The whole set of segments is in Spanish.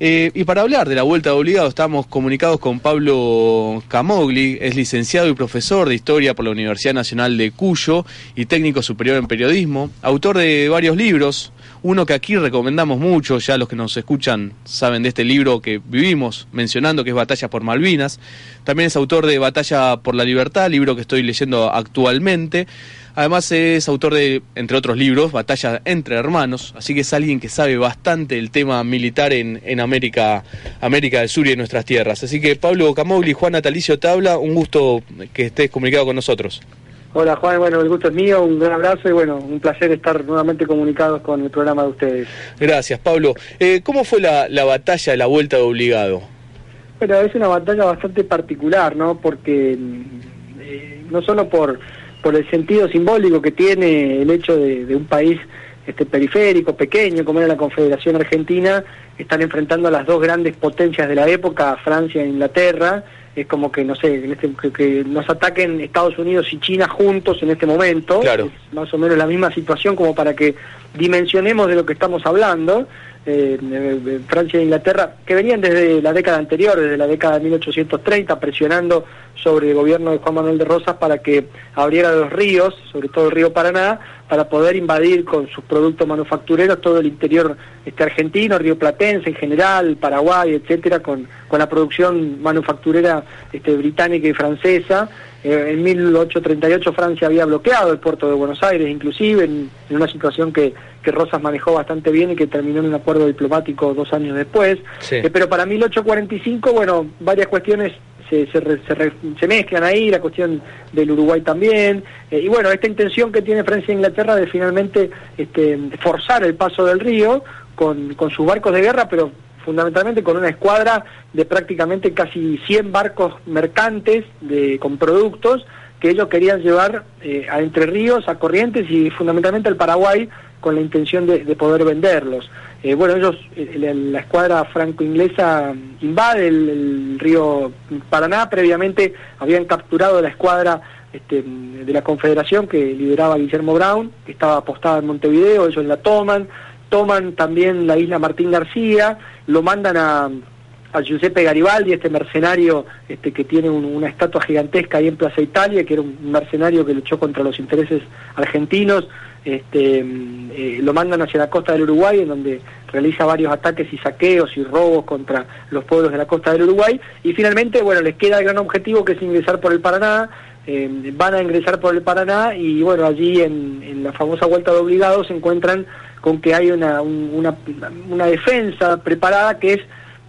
Eh, y para hablar de la vuelta de obligado estamos comunicados con Pablo Camogli, es licenciado y profesor de historia por la Universidad Nacional de Cuyo y técnico superior en periodismo, autor de varios libros, uno que aquí recomendamos mucho, ya los que nos escuchan saben de este libro que vivimos mencionando, que es Batalla por Malvinas. También es autor de Batalla por la Libertad, libro que estoy leyendo actualmente. Además es autor de, entre otros libros, Batalla entre Hermanos, así que es alguien que sabe bastante el tema militar en, en América, América del Sur y en nuestras tierras. Así que Pablo Camogli, Juan Natalicio Tabla, un gusto que estés comunicado con nosotros. Hola Juan, bueno, el gusto es mío, un gran abrazo y bueno, un placer estar nuevamente comunicados con el programa de ustedes. Gracias, Pablo. Eh, ¿Cómo fue la, la batalla de la vuelta de obligado? Bueno, es una batalla bastante particular, ¿no? Porque eh, no solo por por el sentido simbólico que tiene el hecho de, un país este periférico, pequeño, como era la Confederación Argentina, están enfrentando a las dos grandes potencias de la época, Francia e Inglaterra, es como que, no sé, este, que, nos ataquen Estados Unidos y China juntos en este momento, claro. más o menos la misma situación como para que dimensionemos de lo que estamos hablando, eh, Francia e Inglaterra, que venían desde la década anterior, desde la década de 1830, presionando sobre el gobierno de Juan Manuel de Rosas para que abriera los ríos, sobre todo el río Paraná, para poder invadir con sus productos manufactureros todo el interior este argentino, río Platense en general, Paraguay, etcétera, con, con la producción manufacturera este, británica y francesa. Eh, en 1838 Francia había bloqueado el puerto de Buenos Aires, inclusive, en, una situación que, que, Rosas manejó bastante bien y que terminó en un acuerdo diplomático dos años después. Eh, pero para 1845, bueno, varias cuestiones se, se, mezclan ahí, la cuestión del Uruguay también, eh, y bueno, esta intención que tiene Francia e Inglaterra de finalmente este, forzar el paso del río con, con sus barcos de guerra, pero fundamentalmente con una escuadra de prácticamente casi 100 barcos mercantes de, con productos que ellos querían llevar eh, a Entre Ríos, a Corrientes y fundamentalmente al Paraguay con la intención de, poder venderlos. Eh, bueno, ellos, eh, la, escuadra franco-inglesa invade el, río Paraná, previamente habían capturado la escuadra este, de la Confederación que lideraba Guillermo Brown, que estaba apostada en Montevideo, ellos la toman, toman también la isla Martín García, lo mandan a, a Giuseppe Garibaldi, este mercenario este, que tiene una estatua gigantesca ahí en Plaza Italia, que era un mercenario que luchó contra los intereses argentinos, este, eh, lo mandan hacia la costa del Uruguay, en donde realiza varios ataques y saqueos y robos contra los pueblos de la costa del Uruguay, y finalmente, bueno, les queda el gran objetivo que es ingresar por el Paraná, eh, van a ingresar por el Paraná y bueno, allí en, en la famosa vuelta de obligados se encuentran con que hay una, una, defensa preparada que es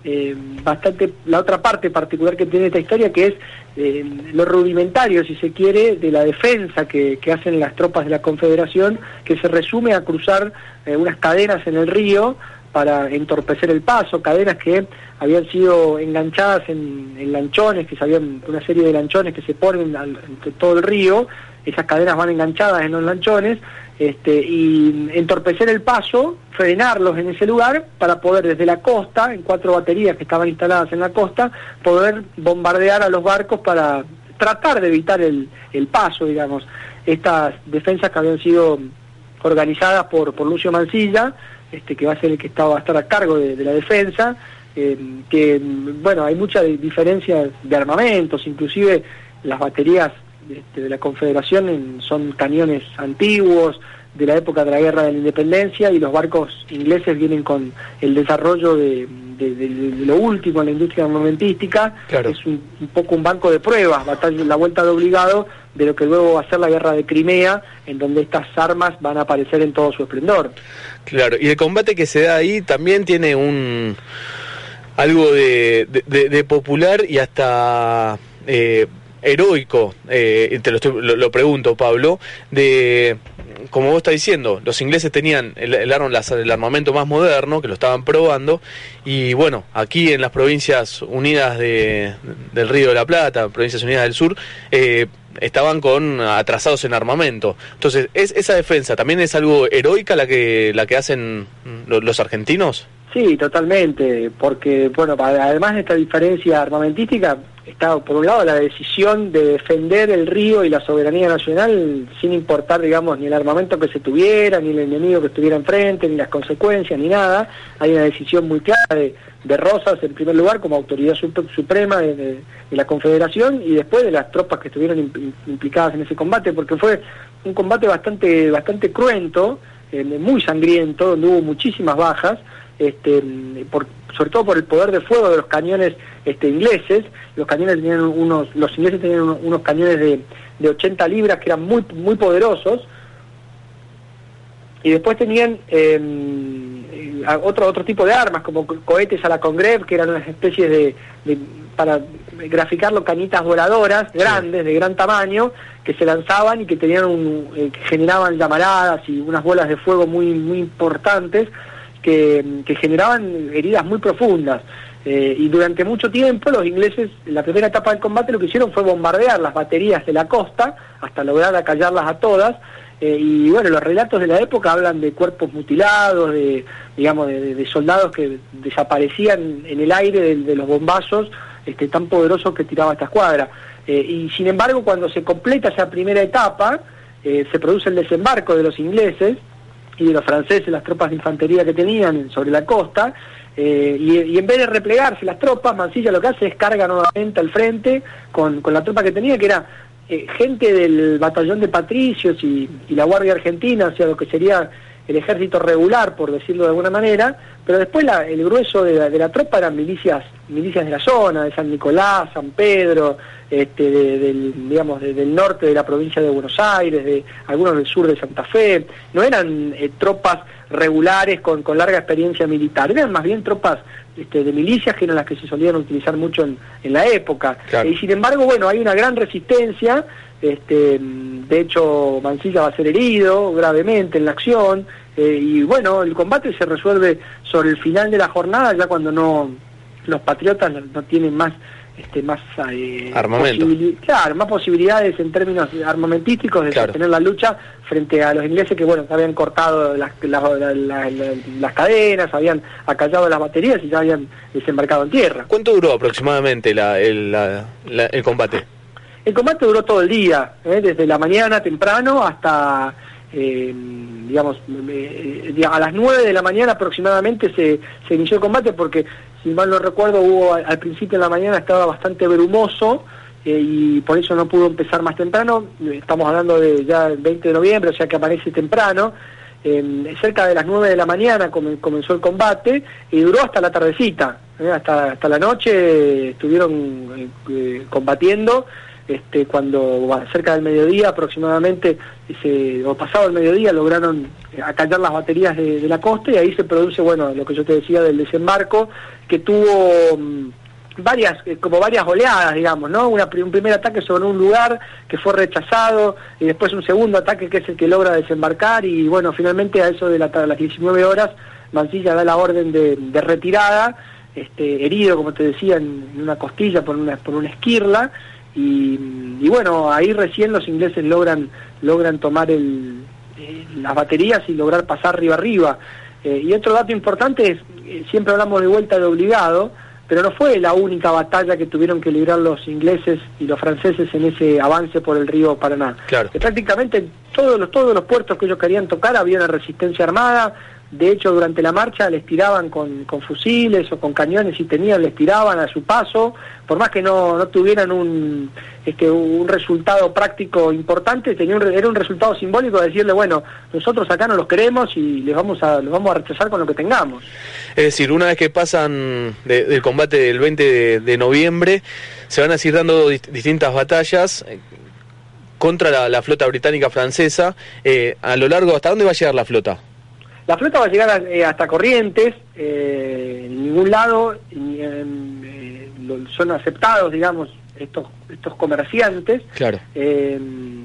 eh, bastante la otra parte particular que tiene esta historia que es eh, lo rudimentario si se quiere de la defensa que, hacen las tropas de la confederación que se resume a cruzar eh, unas cadenas en el río para entorpecer el paso, cadenas que habían sido enganchadas en, lanchones, que se habían una serie de lanchones que se ponen al, entre todo el río, esas cadenas van enganchadas en los lanchones, este, y entorpecer el paso, frenarlos en ese lugar para poder desde la costa, en cuatro baterías que estaban instaladas en la costa, poder bombardear a los barcos para tratar de evitar el, paso, digamos. Estas defensas que habían sido organizadas por, por Lucio Mancilla, este, que va a ser el que estaba, va a estar a cargo de, la defensa, eh, que, bueno, hay muchas diferencias de armamentos, inclusive las baterías este, de la Confederación son cañones antiguos, de la época de la Guerra de la Independencia, y los barcos ingleses vienen con el desarrollo de, lo último en la industria armamentística, es un, poco un banco de pruebas, la vuelta de obligado de lo que luego va a ser la guerra de Crimea, en donde estas armas van a aparecer en todo su esplendor. Claro, y el combate que se da ahí también tiene un algo de, popular y hasta eh, heroico, eh, te lo, lo, pregunto Pablo, de, como vos estás diciendo, los ingleses tenían el, el, el, armamento más moderno, que lo estaban probando, y bueno, aquí en las provincias unidas de, del Río de la Plata, provincias unidas del sur, eh, estaban con atrasados en armamento. Entonces, ¿es, ¿esa defensa también es algo heroica la que, la que hacen los argentinos? Sí, totalmente, porque bueno, además de esta diferencia armamentística, por un lado la decisión de defender el río y la soberanía nacional sin importar, digamos, ni el armamento que se tuviera, ni el enemigo que estuviera enfrente, ni las consecuencias, ni nada. Hay una decisión muy clara de, Rosas, en primer lugar, como autoridad suprema de, la Confederación, y después de las tropas que estuvieron implicadas en ese combate, porque fue un combate bastante, bastante cruento, eh, muy sangriento, donde hubo muchísimas bajas, este, por, sobre todo por el poder de fuego de los cañones este, ingleses. Los cañones tenían unos, los ingleses tenían unos, cañones de, de 80 libras que eran muy, muy poderosos. Y después tenían em, otro, otro tipo de armas, como cohetes a la Congreve, que eran unas especies de, para graficarlo, cañitas voladoras grandes, de gran tamaño, que se lanzaban y que tenían un, eh, que generaban llamaradas y unas bolas de fuego muy, muy importantes que, generaban heridas muy profundas. Eh, y durante mucho tiempo los ingleses, en la primera etapa del combate, lo que hicieron fue bombardear las baterías de la costa hasta lograr acallarlas a todas. Eh, y bueno, los relatos de la época hablan de cuerpos mutilados, de, digamos, de, soldados que desaparecían en el aire de, los bombazos este, tan poderosos que tiraba esta escuadra. Eh, y sin embargo, cuando se completa esa primera etapa, se produce el desembarco de los ingleses y los franceses, las tropas de infantería que tenían sobre la costa, eh, y, en vez de replegarse las tropas, Mansilla lo que hace es carga nuevamente al frente con, con la tropa que tenía, que era eh, gente del batallón de patricios y, la Guardia Argentina, o sea, lo que sería el ejército regular, por decirlo de alguna manera, pero después el grueso de la, tropa eran milicias, milicias de la zona, de San Nicolás, San Pedro, este, del, digamos, del norte de la provincia de Buenos Aires, de algunos del sur de Santa Fe, no eran eh, tropas regulares con, con, larga experiencia militar, eran más bien tropas este, de milicias que eran las que se solían utilizar mucho en, en la época. Y sin embargo, bueno, hay una gran resistencia, este, de hecho Mancilla va a ser herido gravemente en la acción, eh, y bueno, el combate se resuelve sobre el final de la jornada, ya cuando no los patriotas no tienen más este, más eh, armamento. Claro, más posibilidades en términos armamentísticos de sostener la lucha frente a los ingleses que bueno habían cortado las, las, cadenas, habían acallado las baterías y ya habían desembarcado en tierra. ¿Cuánto duró aproximadamente la, el, el combate? El combate duró todo el día, ¿eh? desde la mañana temprano hasta eh, digamos, eh, a las 9 de la mañana aproximadamente se, se inició el combate porque si mal no recuerdo, hubo al principio de la mañana estaba bastante brumoso eh, y por eso no pudo empezar más temprano. Estamos hablando de ya el 20 de noviembre, o sea que aparece temprano. cerca de las 9 de la mañana comenzó el combate y duró hasta la tardecita, eh, hasta, hasta la noche estuvieron eh, combatiendo. Este, cuando cerca del mediodía aproximadamente, o pasado el mediodía, lograron acallar las baterías de, la costa y ahí se produce, bueno, lo que yo te decía del desembarco, que tuvo mm, varias eh, como varias oleadas digamos no un primer ataque sobre un lugar que fue rechazado y después un segundo ataque que es el que logra desembarcar y bueno finalmente a eso de, las 19 horas Mancilla da la orden de, retirada este, herido como te decía en, una costilla por una por una esquirla y, bueno ahí recién los ingleses logran logran tomar el, eh, las baterías y lograr pasar arriba arriba eh, y otro dato importante es eh, siempre hablamos de vuelta de obligado, pero no fue la única batalla que tuvieron que librar los ingleses y los franceses en ese avance por el río Paraná. Claro. Que prácticamente todos los, todos los puertos que ellos querían tocar había una resistencia armada, de hecho, durante la marcha les tiraban con, fusiles o con cañones y tenían, les tiraban a su paso, por más que no, no tuvieran un, este, un resultado práctico importante, tenía era un resultado simbólico de decirle, bueno, nosotros acá no los queremos y les vamos a, los vamos a rechazar con lo que tengamos. Es decir, una vez que pasan del combate del 20 de, noviembre, se van a seguir dando distintas batallas eh, contra la, flota británica francesa. Eh, a lo largo, ¿hasta dónde va a llegar la flota? La flota va a llegar eh, hasta Corrientes, eh, en ningún lado eh, son aceptados, digamos, estos, estos comerciantes. Claro. Eh,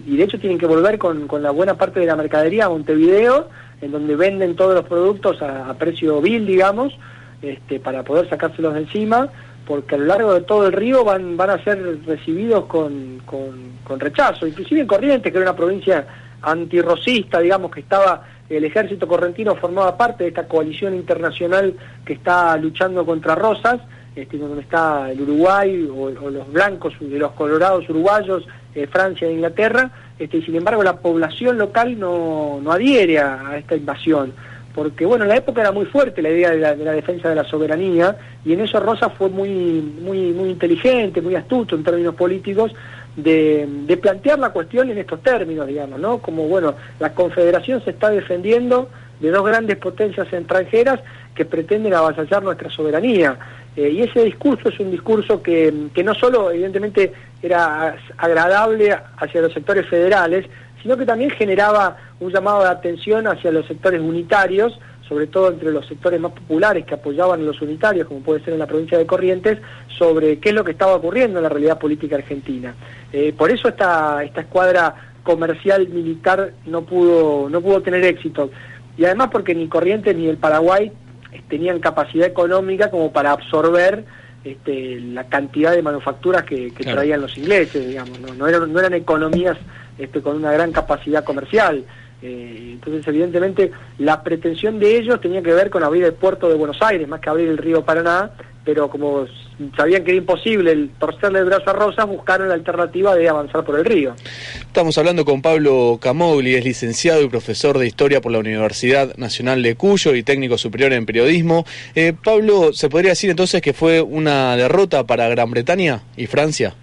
y de hecho tienen que volver con, con, la buena parte de la mercadería a Montevideo, en donde venden todos los productos a, a precio vil, digamos, este, para poder sacárselos de encima, porque a lo largo de todo el río van, van a ser recibidos con, con, con rechazo, inclusive en Corrientes, que era una provincia antirrocista, digamos, que estaba el ejército correntino formaba parte de esta coalición internacional que está luchando contra Rosas, este, donde está el Uruguay o, los blancos de los colorados uruguayos, eh, Francia e Inglaterra, este, y sin embargo la población local no, no adhiere a, a, esta invasión, porque bueno, en la época era muy fuerte la idea de la, de la, defensa de la soberanía, y en eso Rosas fue muy, muy, muy inteligente, muy astuto en términos políticos, de, plantear la cuestión en estos términos, digamos, ¿no? Como, bueno, la Confederación se está defendiendo de dos grandes potencias extranjeras que pretenden avasallar nuestra soberanía. Eh, y ese discurso es un discurso que, que no solo, evidentemente, era agradable hacia los sectores federales, sino que también generaba un llamado de atención hacia los sectores unitarios, sobre todo entre los sectores más populares que apoyaban a los unitarios, como puede ser en la provincia de Corrientes, sobre qué es lo que estaba ocurriendo en la realidad política argentina. Eh, por eso esta, esta escuadra comercial militar no pudo, no pudo tener éxito. Y además porque ni Corrientes ni el Paraguay eh, tenían capacidad económica como para absorber este, la cantidad de manufacturas que, que claro. traían los ingleses, digamos, no, no, eran, no eran economías este, con una gran capacidad comercial. Eh, entonces, evidentemente, la pretensión de ellos tenía que ver con abrir el puerto de Buenos Aires, más que abrir el río Paraná, pero como sabían que era imposible el torcerle el brazo a Rosas, buscaron la alternativa de avanzar por el río. Estamos hablando con Pablo Camogli, es licenciado y profesor de Historia por la Universidad Nacional de Cuyo y técnico superior en periodismo. Eh, Pablo, ¿se podría decir entonces que fue una derrota para Gran Bretaña y Francia?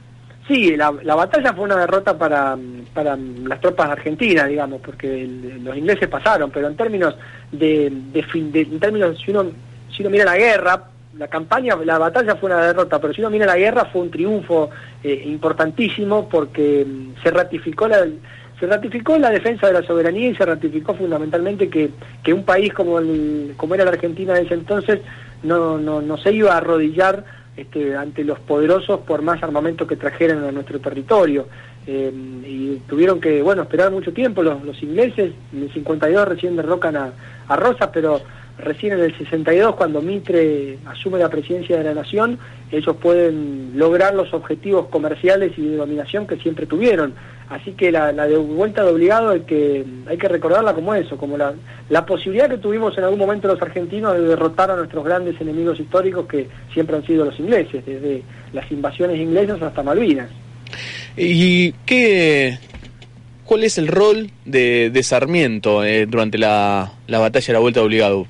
Sí, la, la, batalla fue una derrota para, para las tropas argentinas, digamos, porque los ingleses pasaron, pero en términos de, de, de, en términos si uno si uno mira la guerra, la campaña, la batalla fue una derrota, pero si uno mira la guerra fue un triunfo eh, importantísimo porque mm, se ratificó la se ratificó la defensa de la soberanía y se ratificó fundamentalmente que, que un país como el, como era la Argentina en ese entonces no, no, no se iba a arrodillar este, ante los poderosos por más armamento que trajeran a nuestro territorio. Eh, y tuvieron que, bueno, esperar mucho tiempo los, ingleses, en el 52 recién derrocan a, a Rosas, pero recién en el 62, cuando Mitre asume la presidencia de la nación, ellos pueden lograr los objetivos comerciales y de dominación que siempre tuvieron. Así que la, la de vuelta de obligado hay que, hay que recordarla como eso, como la, la posibilidad que tuvimos en algún momento los argentinos de derrotar a nuestros grandes enemigos históricos que siempre han sido los ingleses, desde las invasiones inglesas hasta Malvinas. ¿Y qué, cuál es el rol de, de Sarmiento eh, durante la, la batalla de la vuelta de obligado?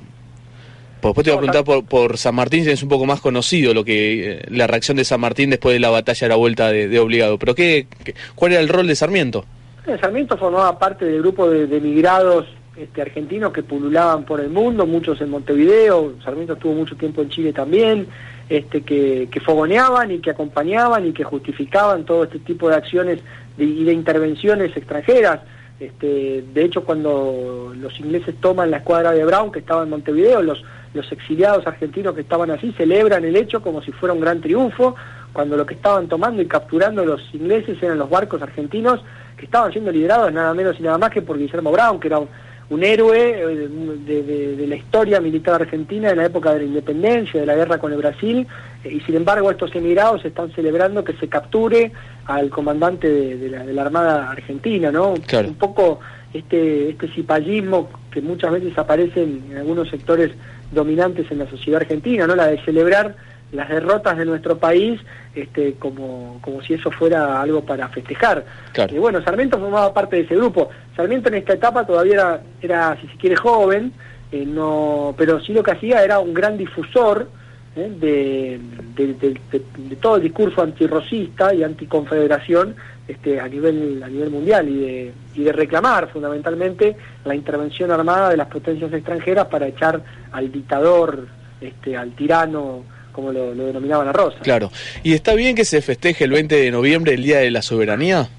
Después te voy a preguntar por, por San Martín, es un poco más conocido lo que eh, la reacción de San Martín después de la batalla de la vuelta de, de obligado. Pero qué, qué, ¿cuál era el rol de Sarmiento? Eh, Sarmiento formaba parte del grupo de, de migrados este, argentinos que pululaban por el mundo, muchos en Montevideo, Sarmiento estuvo mucho tiempo en Chile también, este, que, que fogoneaban y que acompañaban y que justificaban todo este tipo de acciones de, y de intervenciones extranjeras. Este, de hecho, cuando los ingleses toman la escuadra de Brown, que estaba en Montevideo, los los exiliados argentinos que estaban así celebran el hecho como si fuera un gran triunfo, cuando lo que estaban tomando y capturando los ingleses eran los barcos argentinos que estaban siendo liderados nada menos y nada más que por Guillermo Brown, que era un, un héroe eh, de, de, de, la historia militar argentina en la época de la independencia, de la guerra con el Brasil, eh, y sin embargo estos emigrados están celebrando que se capture al comandante de, de la, la, Armada Argentina, ¿no? Claro. Un poco este, este cipallismo que muchas veces aparece en, en algunos sectores dominantes en la sociedad argentina, ¿no? La de celebrar las derrotas de nuestro país este, como, como si eso fuera algo para festejar. Claro. Y bueno, Sarmiento formaba parte de ese grupo. Sarmiento en esta etapa todavía era, era si se quiere, joven, eh, no, pero sí lo que hacía era un gran difusor. De, de, de, de, todo el discurso antirrocista y anticonfederación este, a nivel a nivel mundial y de, y de reclamar fundamentalmente la intervención armada de las potencias extranjeras para echar al dictador, este, al tirano, como lo, lo denominaban a Rosa. Claro. ¿Y está bien que se festeje el 20 de noviembre el Día de la Soberanía?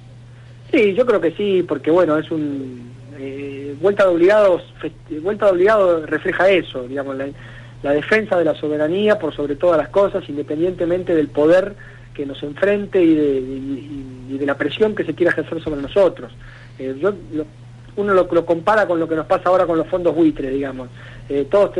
Sí, yo creo que sí, porque bueno, es un... Eh, vuelta de obligados, vuelta de obligado refleja eso, digamos, la, la defensa de la soberanía por sobre todas las cosas, independientemente del poder que nos enfrente y de, de la presión que se quiera ejercer sobre nosotros. Eh, yo, uno lo, lo, compara con lo que nos pasa ahora con los fondos buitres, digamos. Eh, todos,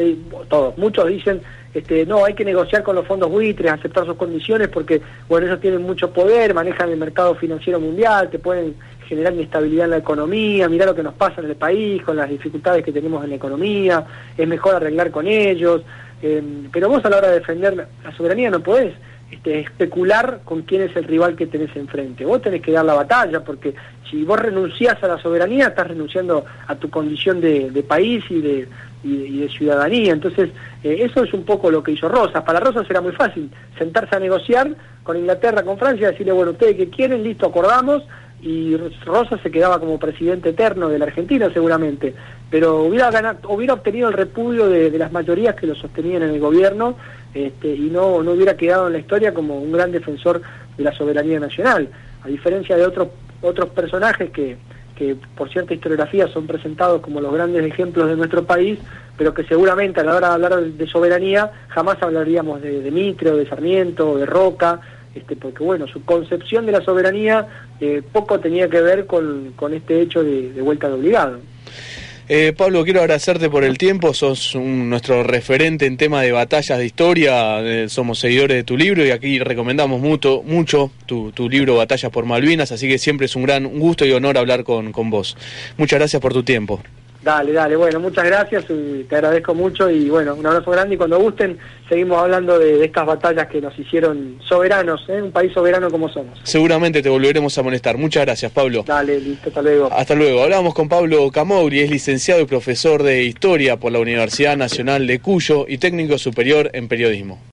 todos, muchos dicen, este, no, hay que negociar con los fondos buitres, aceptar sus condiciones porque, bueno, ellos tienen mucho poder, manejan el mercado financiero mundial, te pueden generar inestabilidad en la economía, mirar lo que nos pasa en el país, con las dificultades que tenemos en la economía, es mejor arreglar con ellos, eh, pero vos a la hora de defender la soberanía no podés este, especular con quién es el rival que tenés enfrente. Vos tenés que dar la batalla, porque si vos renunciás a la soberanía, estás renunciando a tu condición de, país y de, y, ciudadanía. Entonces, eh, eso es un poco lo que hizo Rosas. Para Rosas era muy fácil sentarse a negociar con Inglaterra, con Francia, decirle, bueno, ustedes que quieren, listo, acordamos, y Rosas se quedaba como presidente eterno de la Argentina seguramente, pero hubiera, ganado, hubiera obtenido el repudio de, las mayorías que lo sostenían en el gobierno este, y no, no hubiera quedado en la historia como un gran defensor de la soberanía nacional, a diferencia de otros, otros personajes que, que por cierta historiografía son presentados como los grandes ejemplos de nuestro país, pero que seguramente a la hora de hablar de soberanía jamás hablaríamos de, de o de Sarmiento o de Roca, este, porque bueno, su concepción de la soberanía eh, poco tenía que ver con, con este hecho de, vuelta de obligado. Eh, Pablo, quiero agradecerte por el tiempo, sos nuestro referente en tema de batallas de historia, eh, somos seguidores de tu libro y aquí recomendamos mucho, mucho tu, libro Batallas por Malvinas, así que siempre es un gran gusto y honor hablar con, con vos. Muchas gracias por tu tiempo. Dale, dale, bueno, muchas gracias, y te agradezco mucho y bueno, un abrazo grande y cuando gusten seguimos hablando de, estas batallas que nos hicieron soberanos, ¿eh? un país soberano como somos. Seguramente te volveremos a molestar. Muchas gracias, Pablo. Dale, listo, hasta luego. Hasta luego. Hablamos con Pablo Camogri, es licenciado y profesor de Historia por la Universidad Nacional de Cuyo y técnico superior en periodismo.